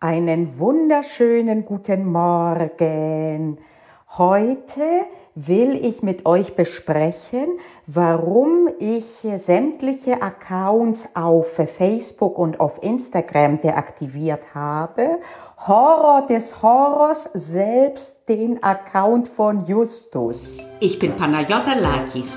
Einen wunderschönen guten Morgen. Heute will ich mit euch besprechen, warum ich sämtliche Accounts auf Facebook und auf Instagram deaktiviert habe. Horror des Horrors, selbst den Account von Justus. Ich bin Panayota Lakis,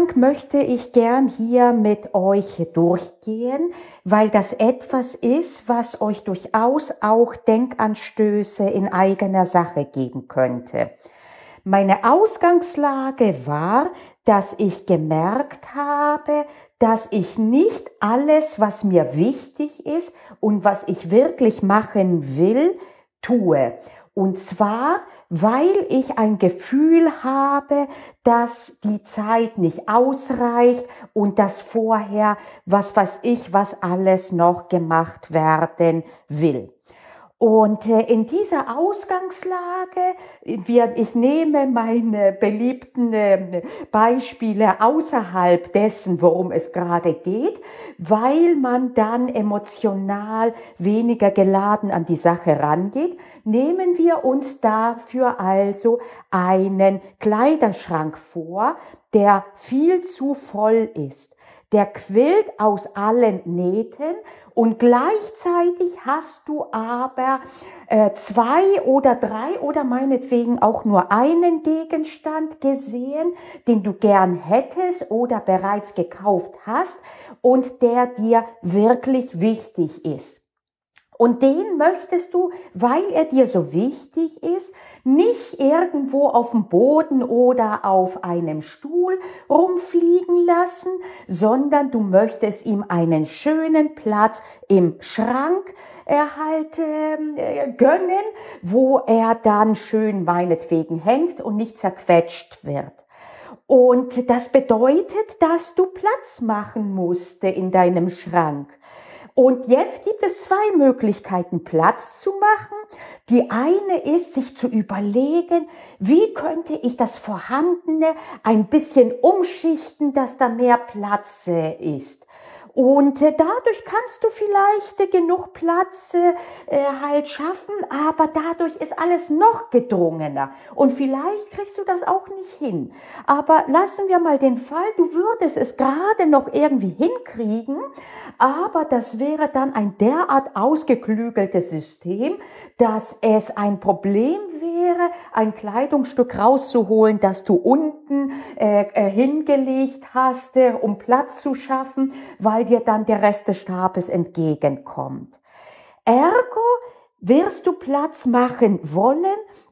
Werdegang möchte ich gern hier mit euch durchgehen, weil das etwas ist, was euch durchaus auch Denkanstöße in eigener Sache geben könnte. Meine Ausgangslage war, dass ich gemerkt habe, dass ich nicht alles, was mir wichtig ist und was ich wirklich machen will, tue. Und zwar, weil ich ein Gefühl habe, dass die Zeit nicht ausreicht und dass vorher, was weiß ich, was alles noch gemacht werden will. Und äh, in dieser Ausgangslage, wir, ich nehme meine beliebten äh, Beispiele außerhalb dessen, worum es gerade geht, weil man dann emotional weniger geladen an die Sache rangeht, nehmen wir uns dafür also einen Kleiderschrank vor, der viel zu voll ist. Der quillt aus allen Nähten und gleichzeitig hast du aber äh, zwei oder drei oder meinetwegen auch nur einen Gegenstand gesehen, den du gern hättest oder bereits gekauft hast und der dir wirklich wichtig ist. Und den möchtest du, weil er dir so wichtig ist, nicht irgendwo auf dem Boden oder auf einem Stuhl rumfliegen lassen, sondern du möchtest ihm einen schönen Platz im Schrank erhalten, äh, gönnen, wo er dann schön meinetwegen hängt und nicht zerquetscht wird. Und das bedeutet, dass du Platz machen musste in deinem Schrank. Und jetzt gibt es zwei Möglichkeiten, Platz zu machen. Die eine ist, sich zu überlegen, wie könnte ich das Vorhandene ein bisschen umschichten, dass da mehr Platz ist. Und äh, dadurch kannst du vielleicht äh, genug Platz äh, halt schaffen, aber dadurch ist alles noch gedrungener. Und vielleicht kriegst du das auch nicht hin. Aber lassen wir mal den Fall, du würdest es gerade noch irgendwie hinkriegen, aber das wäre dann ein derart ausgeklügeltes System, dass es ein Problem wäre, ein Kleidungsstück rauszuholen, das du unten äh, äh, hingelegt hast, äh, um Platz zu schaffen, weil dir dann der Rest des Stapels entgegenkommt. Ergo wirst du Platz machen wollen,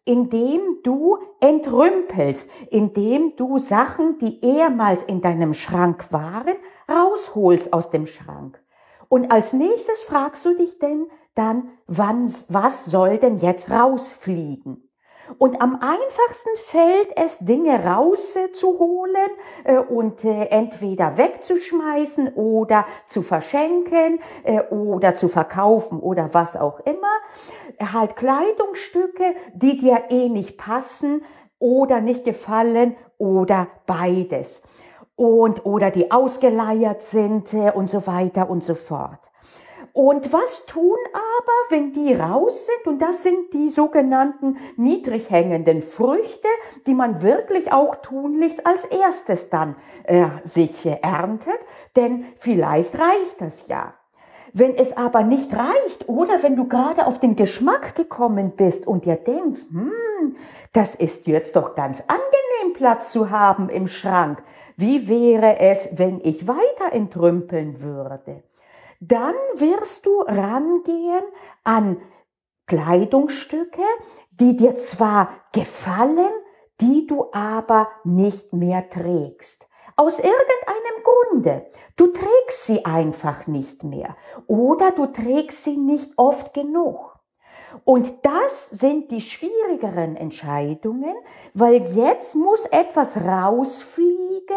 indem du entrümpelst, indem du Sachen, die ehemals in deinem Schrank waren, rausholst aus dem Schrank. Und als nächstes fragst du dich denn dann, wann, was soll denn jetzt rausfliegen? Und am einfachsten fällt es, Dinge rauszuholen äh, und äh, entweder wegzuschmeißen oder zu verschenken äh, oder zu verkaufen oder was auch immer. Halt Kleidungsstücke, die dir eh nicht passen oder nicht gefallen oder beides. Und, oder die ausgeleiert sind und so weiter und so fort. Und was tun aber, wenn die raus sind? Und das sind die sogenannten niedrig hängenden Früchte, die man wirklich auch tunlichst als erstes dann äh, sich erntet. Denn vielleicht reicht das ja. Wenn es aber nicht reicht oder wenn du gerade auf den Geschmack gekommen bist und dir denkst, hm, das ist jetzt doch ganz angenehm Platz zu haben im Schrank. Wie wäre es, wenn ich weiter entrümpeln würde? Dann wirst du rangehen an Kleidungsstücke, die dir zwar gefallen, die du aber nicht mehr trägst. Aus irgendeinem Grunde. Du trägst sie einfach nicht mehr oder du trägst sie nicht oft genug. Und das sind die schwierigeren Entscheidungen, weil jetzt muss etwas rausfliegen,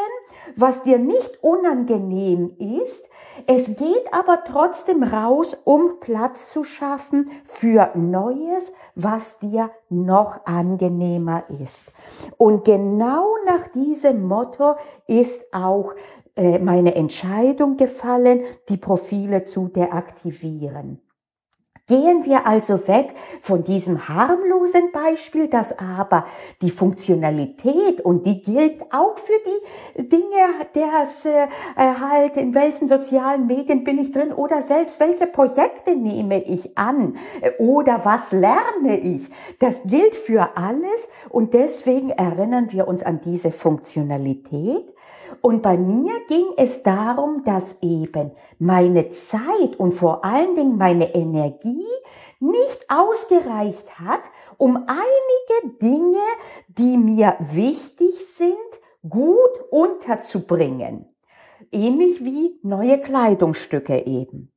was dir nicht unangenehm ist. Es geht aber trotzdem raus, um Platz zu schaffen für Neues, was dir noch angenehmer ist. Und genau nach diesem Motto ist auch äh, meine Entscheidung gefallen, die Profile zu deaktivieren. Gehen wir also weg von diesem harmlosen Beispiel, das aber die Funktionalität und die gilt auch für die Dinge, das äh, halt in welchen sozialen Medien bin ich drin oder selbst welche Projekte nehme ich an oder was lerne ich. Das gilt für alles und deswegen erinnern wir uns an diese Funktionalität und bei mir ging es darum, dass eben meine Zeit und vor allen Dingen meine Energie nicht ausgereicht hat, um einige Dinge, die mir wichtig sind, gut unterzubringen. Ähnlich wie neue Kleidungsstücke eben.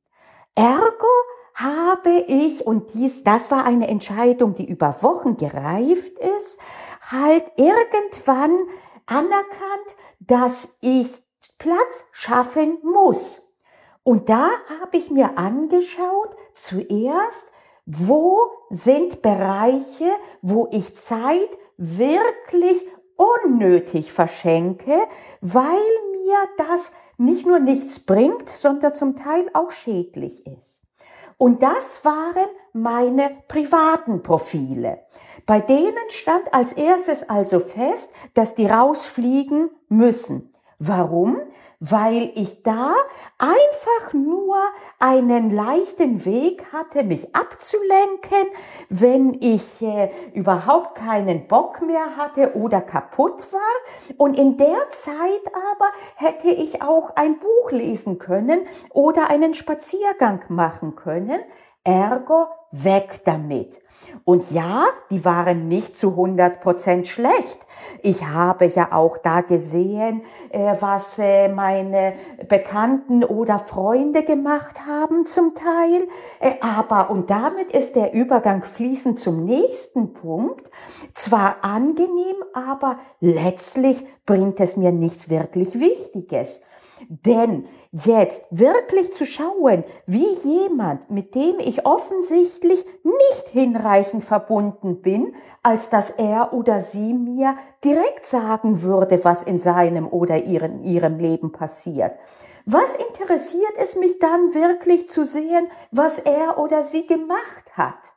Ergo habe ich, und dies, das war eine Entscheidung, die über Wochen gereift ist, halt irgendwann anerkannt, dass ich Platz schaffen muss. Und da habe ich mir angeschaut, zuerst, wo sind Bereiche, wo ich Zeit wirklich unnötig verschenke, weil mir das nicht nur nichts bringt, sondern zum Teil auch schädlich ist. Und das waren meine privaten Profile. Bei denen stand als erstes also fest, dass die rausfliegen müssen. Warum? Weil ich da einfach nur einen leichten Weg hatte, mich abzulenken, wenn ich äh, überhaupt keinen Bock mehr hatte oder kaputt war. Und in der Zeit aber hätte ich auch ein Buch lesen können oder einen Spaziergang machen können. Ergo weg damit. Und ja, die waren nicht zu 100 Prozent schlecht. Ich habe ja auch da gesehen, äh, was äh, meine Bekannten oder Freunde gemacht haben zum Teil. Äh, aber, und damit ist der Übergang fließend zum nächsten Punkt. Zwar angenehm, aber letztlich bringt es mir nichts wirklich Wichtiges. Denn jetzt wirklich zu schauen, wie jemand, mit dem ich offensichtlich nicht hinreichend verbunden bin, als dass er oder sie mir direkt sagen würde, was in seinem oder ihren, ihrem Leben passiert. Was interessiert es mich dann wirklich zu sehen, was er oder sie gemacht hat?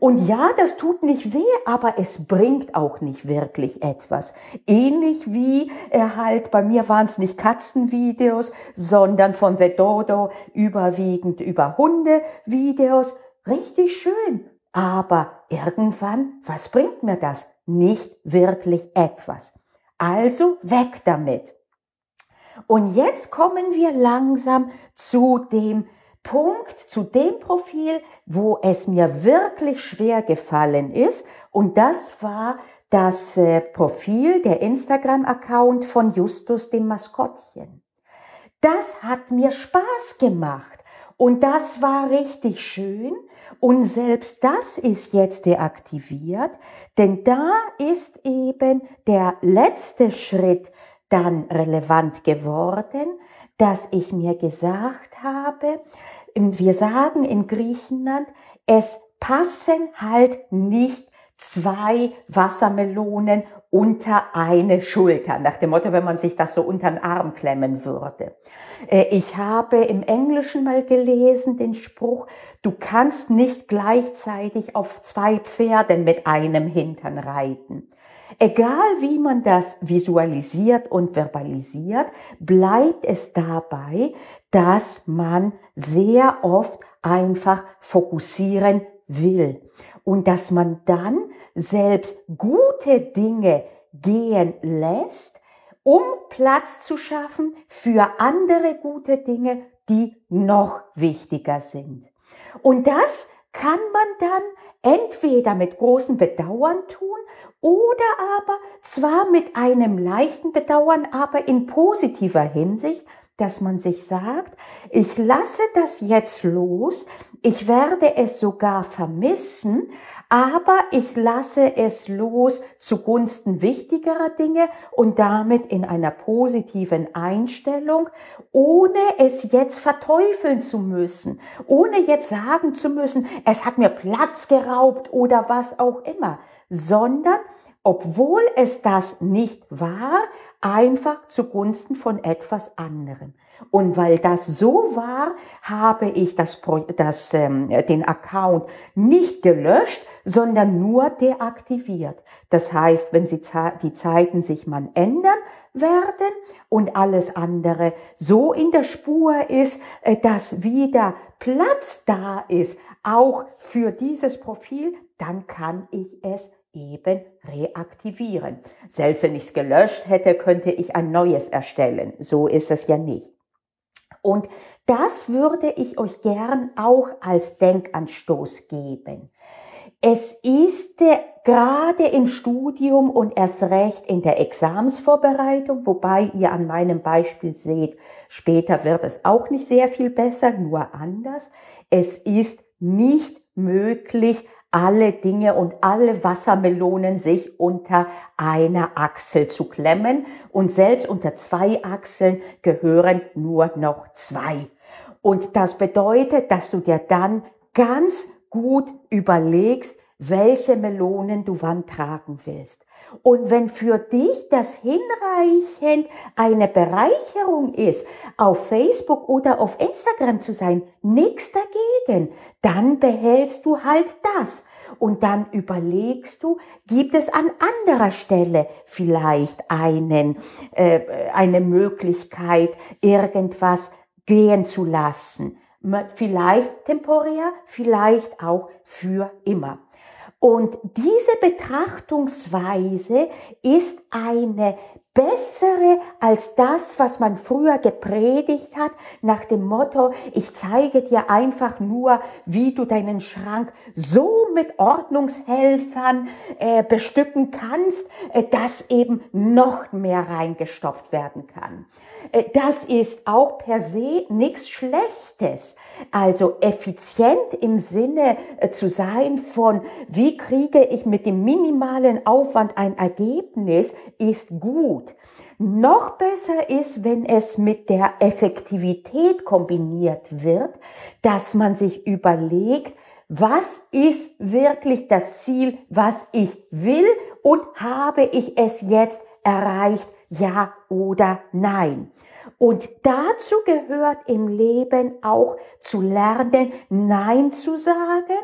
Und ja, das tut nicht weh, aber es bringt auch nicht wirklich etwas. Ähnlich wie er halt, bei mir waren es nicht Katzenvideos, sondern von The Dodo überwiegend über Hundevideos. Richtig schön. Aber irgendwann, was bringt mir das? Nicht wirklich etwas. Also weg damit. Und jetzt kommen wir langsam zu dem Punkt zu dem Profil, wo es mir wirklich schwer gefallen ist. Und das war das äh, Profil, der Instagram-Account von Justus dem Maskottchen. Das hat mir Spaß gemacht und das war richtig schön. Und selbst das ist jetzt deaktiviert, denn da ist eben der letzte Schritt dann relevant geworden, dass ich mir gesagt habe, wir sagen in Griechenland, es passen halt nicht zwei Wassermelonen unter eine Schulter, nach dem Motto, wenn man sich das so unter den Arm klemmen würde. Äh, ich habe im Englischen mal gelesen den Spruch, du kannst nicht gleichzeitig auf zwei Pferden mit einem Hintern reiten. Egal wie man das visualisiert und verbalisiert, bleibt es dabei, dass man sehr oft einfach fokussieren will und dass man dann selbst gute Dinge gehen lässt, um Platz zu schaffen für andere gute Dinge, die noch wichtiger sind. Und das kann man dann entweder mit großem Bedauern tun oder aber zwar mit einem leichten Bedauern, aber in positiver Hinsicht, dass man sich sagt, ich lasse das jetzt los, ich werde es sogar vermissen, aber ich lasse es los zugunsten wichtigerer Dinge und damit in einer positiven Einstellung, ohne es jetzt verteufeln zu müssen, ohne jetzt sagen zu müssen, es hat mir Platz geraubt oder was auch immer, sondern obwohl es das nicht war, einfach zugunsten von etwas anderem. Und weil das so war, habe ich das, das, ähm, den Account nicht gelöscht, sondern nur deaktiviert. Das heißt, wenn sie, die Zeiten sich mal ändern werden und alles andere so in der Spur ist, äh, dass wieder Platz da ist, auch für dieses Profil, dann kann ich es eben reaktivieren. Selbst wenn ich es gelöscht hätte, könnte ich ein neues erstellen. So ist es ja nicht. Und das würde ich euch gern auch als Denkanstoß geben. Es ist äh, gerade im Studium und erst recht in der Examsvorbereitung, wobei ihr an meinem Beispiel seht, später wird es auch nicht sehr viel besser, nur anders. Es ist nicht möglich, alle Dinge und alle Wassermelonen sich unter einer Achsel zu klemmen und selbst unter zwei Achseln gehören nur noch zwei. Und das bedeutet, dass du dir dann ganz gut überlegst, welche Melonen du wann tragen willst. Und wenn für dich das hinreichend eine Bereicherung ist, auf Facebook oder auf Instagram zu sein, nichts dagegen, dann behältst du halt das. Und dann überlegst du, gibt es an anderer Stelle vielleicht einen, äh, eine Möglichkeit, irgendwas gehen zu lassen. Vielleicht temporär, vielleicht auch für immer. Und diese Betrachtungsweise ist eine bessere als das, was man früher gepredigt hat, nach dem Motto, ich zeige dir einfach nur, wie du deinen Schrank so mit Ordnungshelfern äh, bestücken kannst, äh, dass eben noch mehr reingestopft werden kann. Äh, das ist auch per se nichts Schlechtes. Also effizient im Sinne äh, zu sein von, wie kriege ich mit dem minimalen Aufwand ein Ergebnis, ist gut. Noch besser ist, wenn es mit der Effektivität kombiniert wird, dass man sich überlegt, was ist wirklich das Ziel, was ich will und habe ich es jetzt erreicht, ja oder nein. Und dazu gehört im Leben auch zu lernen, Nein zu sagen.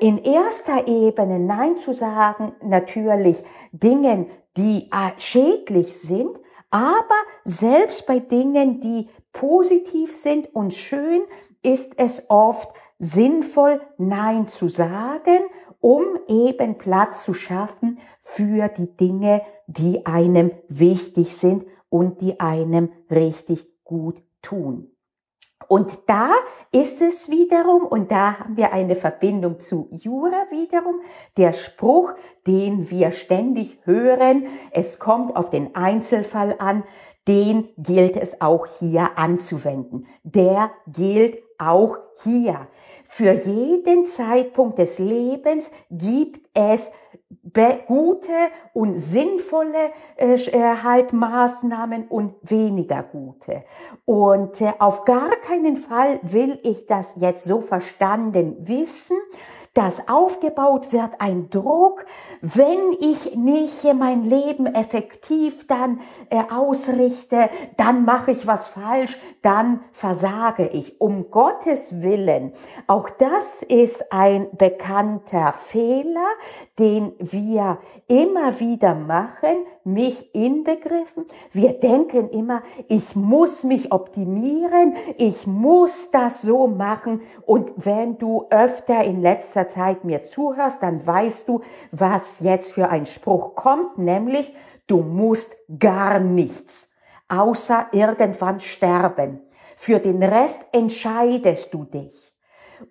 In erster Ebene Nein zu sagen, natürlich Dingen, die äh, schädlich sind, aber selbst bei Dingen, die positiv sind und schön, ist es oft sinnvoll, Nein zu sagen, um eben Platz zu schaffen für die Dinge, die einem wichtig sind und die einem richtig gut tun. Und da ist es wiederum, und da haben wir eine Verbindung zu Jura wiederum, der Spruch, den wir ständig hören, es kommt auf den Einzelfall an, den gilt es auch hier anzuwenden. Der gilt auch hier. Für jeden Zeitpunkt des Lebens gibt es gute und sinnvolle äh, äh, halt Maßnahmen und weniger gute. Und äh, auf gar keinen Fall will ich das jetzt so verstanden wissen, dass aufgebaut wird ein Druck, wenn ich nicht mein Leben effektiv dann äh, ausrichte, dann mache ich was falsch, dann versage ich. Um Gottes Willen. Auch das ist ein bekannter Fehler, den wir immer wieder machen, mich inbegriffen. Wir denken immer, ich muss mich optimieren, ich muss das so machen. Und wenn du öfter in letzter Zeit mir zuhörst, dann weißt du, was jetzt für ein Spruch kommt, nämlich du musst gar nichts, außer irgendwann sterben. Für den Rest entscheidest du dich.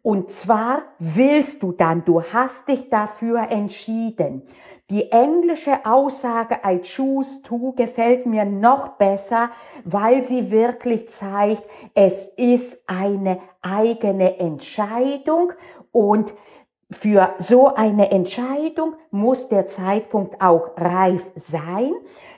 Und zwar willst du dann, du hast dich dafür entschieden. Die englische Aussage I choose to gefällt mir noch besser, weil sie wirklich zeigt, es ist eine eigene Entscheidung und für so eine Entscheidung muss der Zeitpunkt auch reif sein.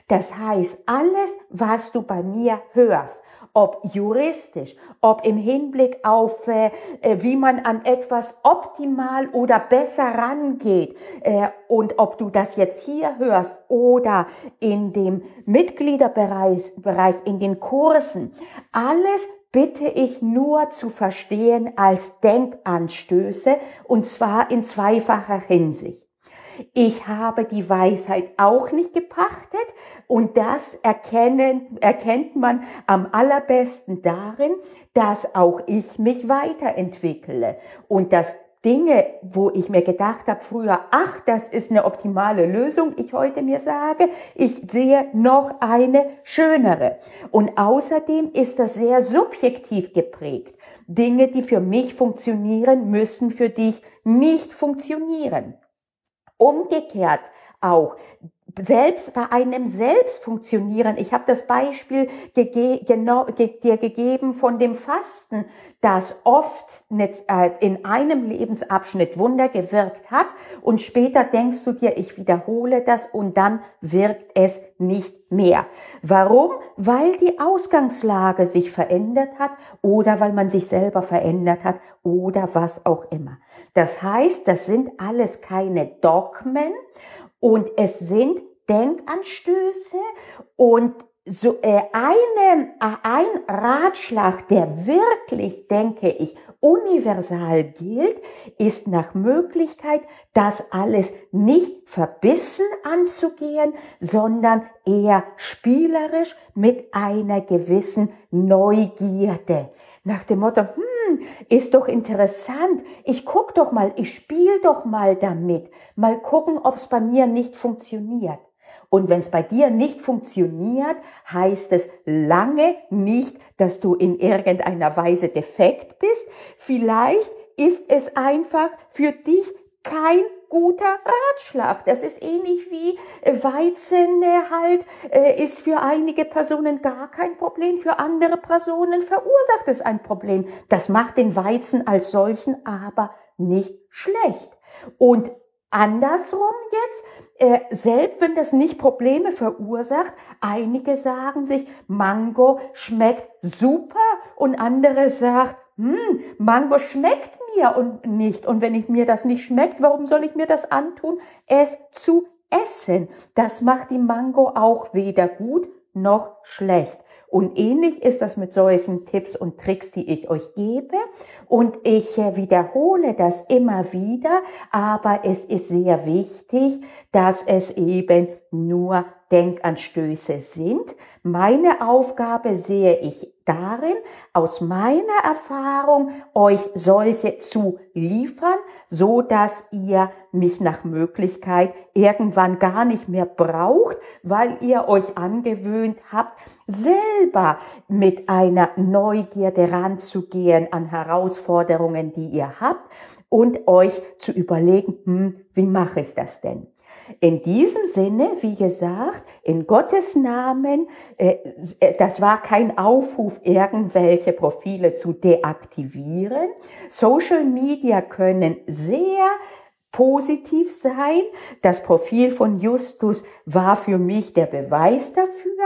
Das heißt, alles, was du bei mir hörst, ob juristisch, ob im Hinblick auf, äh, äh, wie man an etwas optimal oder besser rangeht äh, und ob du das jetzt hier hörst oder in dem Mitgliederbereich, Bereich, in den Kursen, alles bitte ich nur zu verstehen als Denkanstöße und zwar in zweifacher Hinsicht. Ich habe die Weisheit auch nicht gepachtet und das erkennen, erkennt man am allerbesten darin, dass auch ich mich weiterentwickle und dass Dinge, wo ich mir gedacht habe früher, ach, das ist eine optimale Lösung, ich heute mir sage, ich sehe noch eine schönere. Und außerdem ist das sehr subjektiv geprägt. Dinge, die für mich funktionieren, müssen für dich nicht funktionieren. Umgekehrt auch selbst bei einem selbst funktionieren. Ich habe das Beispiel gege genau, ge dir gegeben von dem Fasten, das oft äh, in einem Lebensabschnitt Wunder gewirkt hat und später denkst du dir, ich wiederhole das und dann wirkt es nicht mehr. Warum? Weil die Ausgangslage sich verändert hat oder weil man sich selber verändert hat oder was auch immer. Das heißt, das sind alles keine Dogmen und es sind Denkanstöße und so äh, eine, äh, ein Ratschlag, der wirklich, denke ich, universal gilt, ist nach Möglichkeit, das alles nicht verbissen anzugehen, sondern eher spielerisch mit einer gewissen Neugierde. Nach dem Motto, hm, ist doch interessant, ich guck doch mal, ich spiel doch mal damit, mal gucken, ob es bei mir nicht funktioniert. Und wenn es bei dir nicht funktioniert, heißt es lange nicht, dass du in irgendeiner Weise defekt bist. Vielleicht ist es einfach für dich kein guter Ratschlag. Das ist ähnlich wie Weizen halt, äh, ist für einige Personen gar kein Problem, für andere Personen verursacht es ein Problem. Das macht den Weizen als solchen aber nicht schlecht. Und andersrum jetzt, äh, selbst wenn das nicht Probleme verursacht, einige sagen sich, Mango schmeckt super und andere sagt, hm, Mango schmeckt mir und nicht. Und wenn ich mir das nicht schmeckt, warum soll ich mir das antun, es zu essen? Das macht die Mango auch weder gut noch schlecht. Und ähnlich ist das mit solchen Tipps und Tricks, die ich euch gebe. Und ich äh, wiederhole das immer wieder, aber es ist sehr wichtig, dass es eben nur Denkanstöße sind. Meine Aufgabe sehe ich darin, aus meiner Erfahrung euch solche zu liefern, so dass ihr mich nach Möglichkeit irgendwann gar nicht mehr braucht, weil ihr euch angewöhnt habt, selber mit einer Neugierde ranzugehen an Herausforderungen, die ihr habt und euch zu überlegen, hm, wie mache ich das denn? In diesem Sinne, wie gesagt, in Gottes Namen, äh, äh, das war kein Aufruf, irgendwelche Profile zu deaktivieren. Social Media können sehr positiv sein. Das Profil von Justus war für mich der Beweis dafür.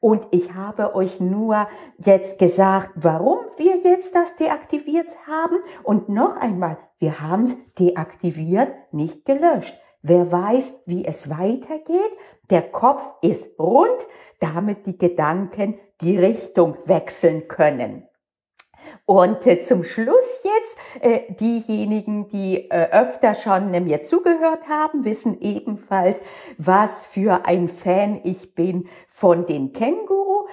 Und ich habe euch nur jetzt gesagt, warum wir jetzt das deaktiviert haben. Und noch einmal, wir haben es deaktiviert, nicht gelöscht. Wer weiß, wie es weitergeht, der Kopf ist rund, damit die Gedanken die Richtung wechseln können. Und äh, zum Schluss jetzt, äh, diejenigen, die äh, öfter schon mir zugehört haben, wissen ebenfalls, was für ein Fan ich bin von den Känguru.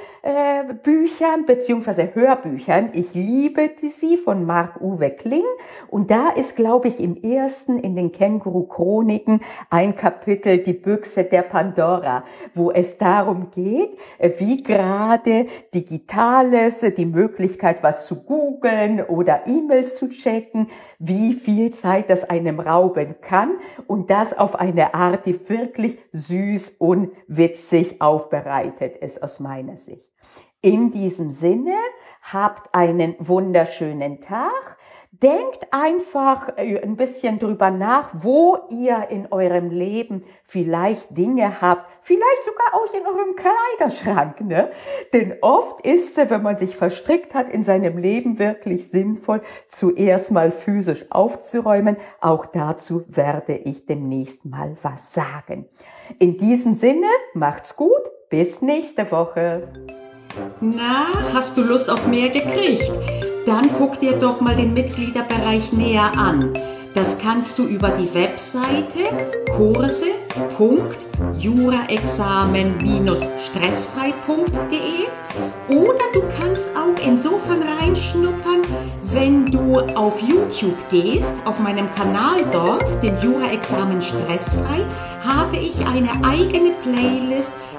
Audiobüchern beziehungsweise Hörbüchern. Ich liebe sie von Marc-Uwe Kling. Und da ist, glaube ich, im ersten in den Känguru-Chroniken ein Kapitel, die Büchse der Pandora, wo es darum geht, wie gerade Digitales, die Möglichkeit, was zu googeln oder E-Mails zu checken, wie viel Zeit das einem rauben kann und das auf eine Art, die wirklich süß und witzig aufbereitet ist aus meiner Sicht. In diesem Sinne, habt einen wunderschönen Tag. Denkt einfach äh, ein bisschen drüber nach, wo ihr in eurem Leben vielleicht Dinge habt, vielleicht sogar auch in eurem Kleiderschrank, ne? Denn oft ist es, wenn man sich verstrickt hat, in seinem Leben wirklich sinnvoll, zuerst mal physisch aufzuräumen. Auch dazu werde ich demnächst mal was sagen. In diesem Sinne, macht's gut, bis nächste Woche. Na, hast du Lust auf mehr gekriegt? Dann guck dir doch mal den Mitgliederbereich näher an. Das kannst du über die Webseite kurse.juraexamen-stressfrei.de oder du kannst auch insofern reinschnuppern, wenn du auf YouTube gehst, auf meinem Kanal dort, dem Jura-Examen Stressfrei, habe ich eine eigene Playlist